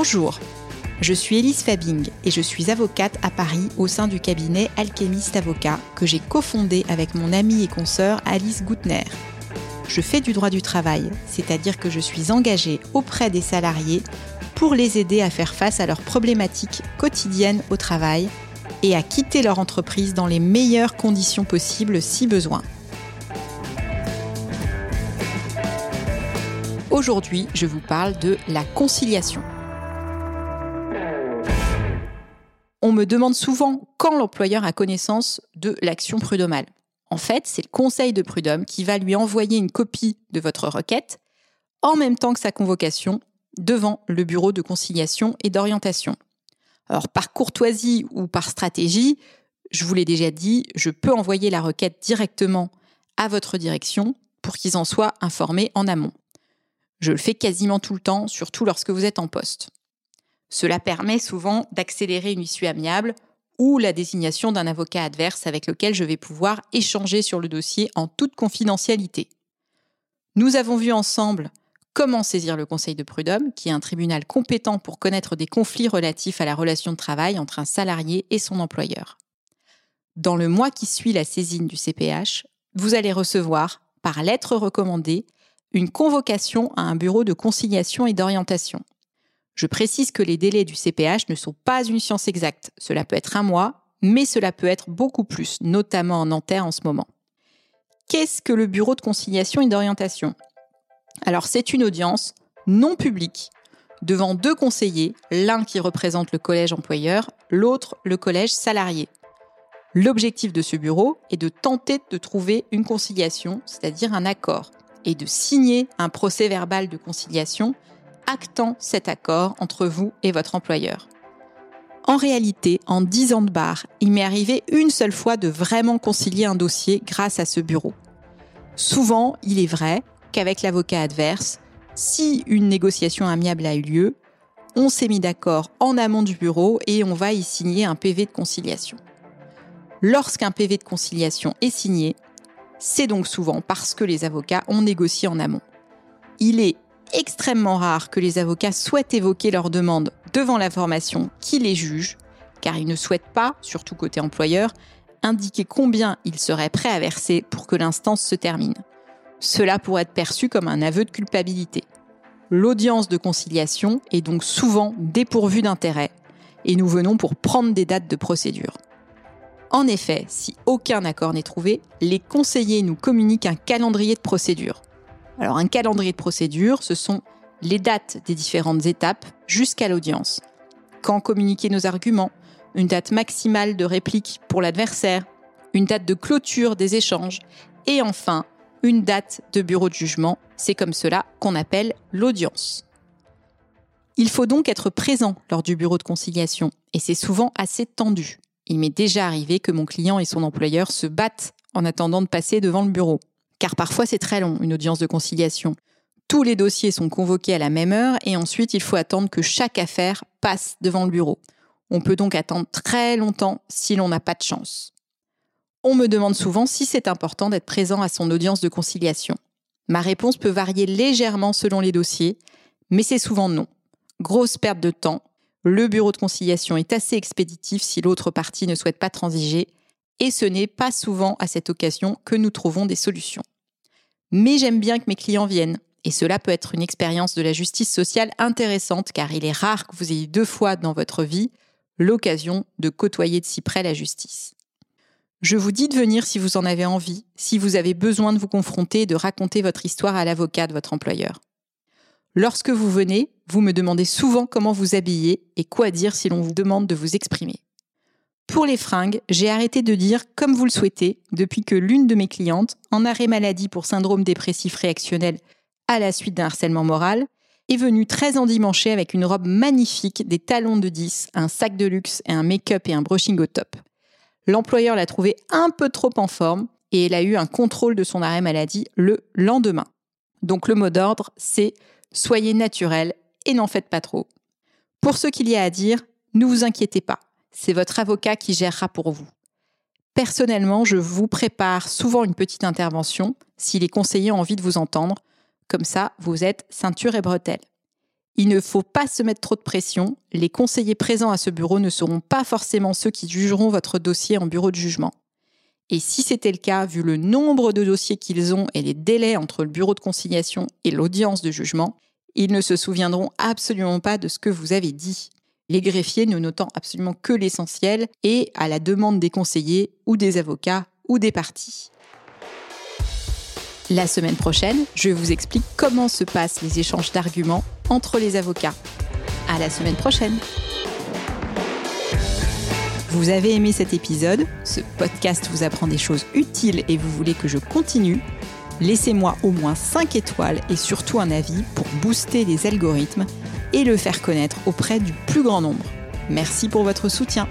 Bonjour, je suis Elise Fabing et je suis avocate à Paris au sein du cabinet Alchemist Avocat que j'ai cofondé avec mon amie et consoeur Alice Goutner. Je fais du droit du travail, c'est-à-dire que je suis engagée auprès des salariés pour les aider à faire face à leurs problématiques quotidiennes au travail et à quitter leur entreprise dans les meilleures conditions possibles si besoin. Aujourd'hui, je vous parle de la conciliation. On me demande souvent quand l'employeur a connaissance de l'action prud'homale. En fait, c'est le conseil de prud'homme qui va lui envoyer une copie de votre requête en même temps que sa convocation devant le bureau de conciliation et d'orientation. Alors par courtoisie ou par stratégie, je vous l'ai déjà dit, je peux envoyer la requête directement à votre direction pour qu'ils en soient informés en amont. Je le fais quasiment tout le temps, surtout lorsque vous êtes en poste. Cela permet souvent d'accélérer une issue amiable ou la désignation d'un avocat adverse avec lequel je vais pouvoir échanger sur le dossier en toute confidentialité. Nous avons vu ensemble comment saisir le Conseil de prud'homme, qui est un tribunal compétent pour connaître des conflits relatifs à la relation de travail entre un salarié et son employeur. Dans le mois qui suit la saisine du CPH, vous allez recevoir, par lettre recommandée, une convocation à un bureau de conciliation et d'orientation. Je précise que les délais du CPH ne sont pas une science exacte. Cela peut être un mois, mais cela peut être beaucoup plus, notamment en Nanterre en ce moment. Qu'est-ce que le bureau de conciliation et d'orientation? Alors c'est une audience non publique devant deux conseillers, l'un qui représente le collège employeur, l'autre le collège salarié. L'objectif de ce bureau est de tenter de trouver une conciliation, c'est-à-dire un accord, et de signer un procès verbal de conciliation actant cet accord entre vous et votre employeur. En réalité, en 10 ans de bar, il m'est arrivé une seule fois de vraiment concilier un dossier grâce à ce bureau. Souvent, il est vrai qu'avec l'avocat adverse, si une négociation amiable a eu lieu, on s'est mis d'accord en amont du bureau et on va y signer un PV de conciliation. Lorsqu'un PV de conciliation est signé, c'est donc souvent parce que les avocats ont négocié en amont. Il est extrêmement rare que les avocats souhaitent évoquer leur demande devant la formation qui les juge, car ils ne souhaitent pas, surtout côté employeur, indiquer combien ils seraient prêts à verser pour que l'instance se termine. Cela pourrait être perçu comme un aveu de culpabilité. L'audience de conciliation est donc souvent dépourvue d'intérêt, et nous venons pour prendre des dates de procédure. En effet, si aucun accord n'est trouvé, les conseillers nous communiquent un calendrier de procédure. Alors un calendrier de procédure, ce sont les dates des différentes étapes jusqu'à l'audience. Quand communiquer nos arguments, une date maximale de réplique pour l'adversaire, une date de clôture des échanges et enfin une date de bureau de jugement. C'est comme cela qu'on appelle l'audience. Il faut donc être présent lors du bureau de conciliation et c'est souvent assez tendu. Il m'est déjà arrivé que mon client et son employeur se battent en attendant de passer devant le bureau. Car parfois c'est très long, une audience de conciliation. Tous les dossiers sont convoqués à la même heure et ensuite il faut attendre que chaque affaire passe devant le bureau. On peut donc attendre très longtemps si l'on n'a pas de chance. On me demande souvent si c'est important d'être présent à son audience de conciliation. Ma réponse peut varier légèrement selon les dossiers, mais c'est souvent non. Grosse perte de temps le bureau de conciliation est assez expéditif si l'autre partie ne souhaite pas transiger, et ce n'est pas souvent à cette occasion que nous trouvons des solutions. Mais j'aime bien que mes clients viennent, et cela peut être une expérience de la justice sociale intéressante car il est rare que vous ayez deux fois dans votre vie l'occasion de côtoyer de si près la justice. Je vous dis de venir si vous en avez envie, si vous avez besoin de vous confronter et de raconter votre histoire à l'avocat de votre employeur. Lorsque vous venez, vous me demandez souvent comment vous habiller et quoi dire si l'on vous demande de vous exprimer. Pour les fringues, j'ai arrêté de dire comme vous le souhaitez depuis que l'une de mes clientes, en arrêt maladie pour syndrome dépressif réactionnel à la suite d'un harcèlement moral, est venue très endimanchée avec une robe magnifique, des talons de 10, un sac de luxe et un make-up et un brushing au top. L'employeur l'a trouvée un peu trop en forme et elle a eu un contrôle de son arrêt maladie le lendemain. Donc le mot d'ordre, c'est soyez naturel et n'en faites pas trop. Pour ce qu'il y a à dire, ne vous inquiétez pas, c'est votre avocat qui gérera pour vous. Personnellement, je vous prépare souvent une petite intervention si les conseillers ont envie de vous entendre. Comme ça, vous êtes ceinture et bretelles. Il ne faut pas se mettre trop de pression. Les conseillers présents à ce bureau ne seront pas forcément ceux qui jugeront votre dossier en bureau de jugement. Et si c'était le cas, vu le nombre de dossiers qu'ils ont et les délais entre le bureau de conciliation et l'audience de jugement, ils ne se souviendront absolument pas de ce que vous avez dit. Les greffiers ne notant absolument que l'essentiel et à la demande des conseillers ou des avocats ou des parties. La semaine prochaine, je vous explique comment se passent les échanges d'arguments entre les avocats. À la semaine prochaine! Vous avez aimé cet épisode, ce podcast vous apprend des choses utiles et vous voulez que je continue? Laissez-moi au moins 5 étoiles et surtout un avis pour booster les algorithmes et le faire connaître auprès du plus grand nombre. Merci pour votre soutien.